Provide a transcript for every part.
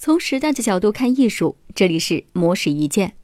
从时代的角度看艺术，这里是魔石一见。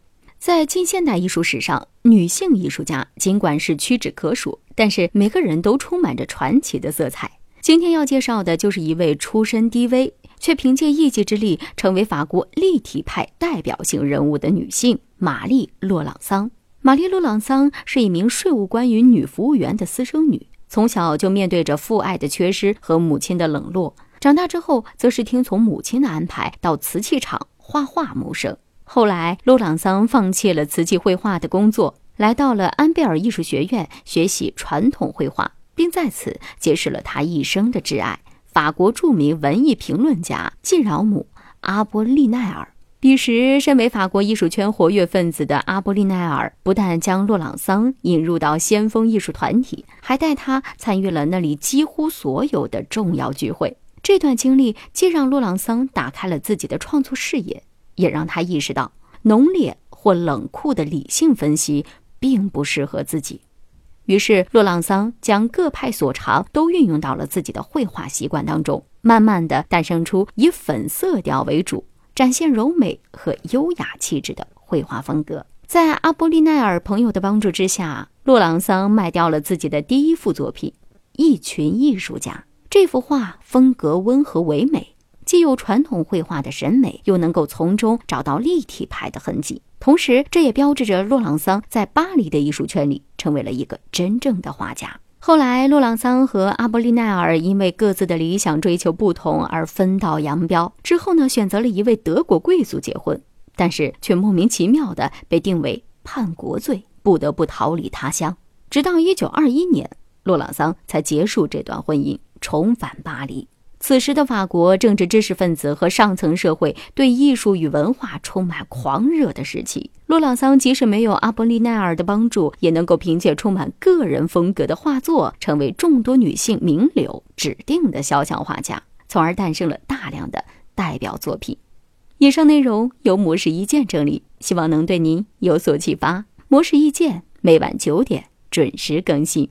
在近现代艺术史上，女性艺术家尽管是屈指可数，但是每个人都充满着传奇的色彩。今天要介绍的就是一位出身低微，却凭借一己之力成为法国立体派代表性人物的女性——玛丽·洛朗桑。玛丽·洛朗桑是一名税务官与女服务员的私生女，从小就面对着父爱的缺失和母亲的冷落。长大之后，则是听从母亲的安排，到瓷器厂画画谋生。后来，洛朗桑放弃了瓷器绘画的工作，来到了安贝尔艺术学院学习传统绘画，并在此结识了他一生的挚爱——法国著名文艺评论家季饶姆·阿波利奈尔。彼时，身为法国艺术圈活跃分子的阿波利奈尔，不但将洛朗桑引入到先锋艺术团体，还带他参与了那里几乎所有的重要聚会。这段经历既让洛朗桑打开了自己的创作视野，也让他意识到浓烈或冷酷的理性分析并不适合自己。于是，洛朗桑将各派所长都运用到了自己的绘画习惯当中，慢慢的诞生出以粉色调为主。展现柔美和优雅气质的绘画风格，在阿波利奈尔朋友的帮助之下，洛朗桑卖掉了自己的第一幅作品《一群艺术家》。这幅画风格温和唯美，既有传统绘画的审美，又能够从中找到立体派的痕迹。同时，这也标志着洛朗桑在巴黎的艺术圈里成为了一个真正的画家。后来，洛朗桑和阿波利奈尔因为各自的理想追求不同而分道扬镳。之后呢，选择了一位德国贵族结婚，但是却莫名其妙的被定为叛国罪，不得不逃离他乡。直到一九二一年，洛朗桑才结束这段婚姻，重返巴黎。此时的法国政治知识分子和上层社会对艺术与文化充满狂热的时期，洛朗桑即使没有阿波利奈尔的帮助，也能够凭借充满个人风格的画作，成为众多女性名流指定的肖像画家，从而诞生了大量的代表作品。以上内容由模式意见整理，希望能对您有所启发。模式意见每晚九点准时更新。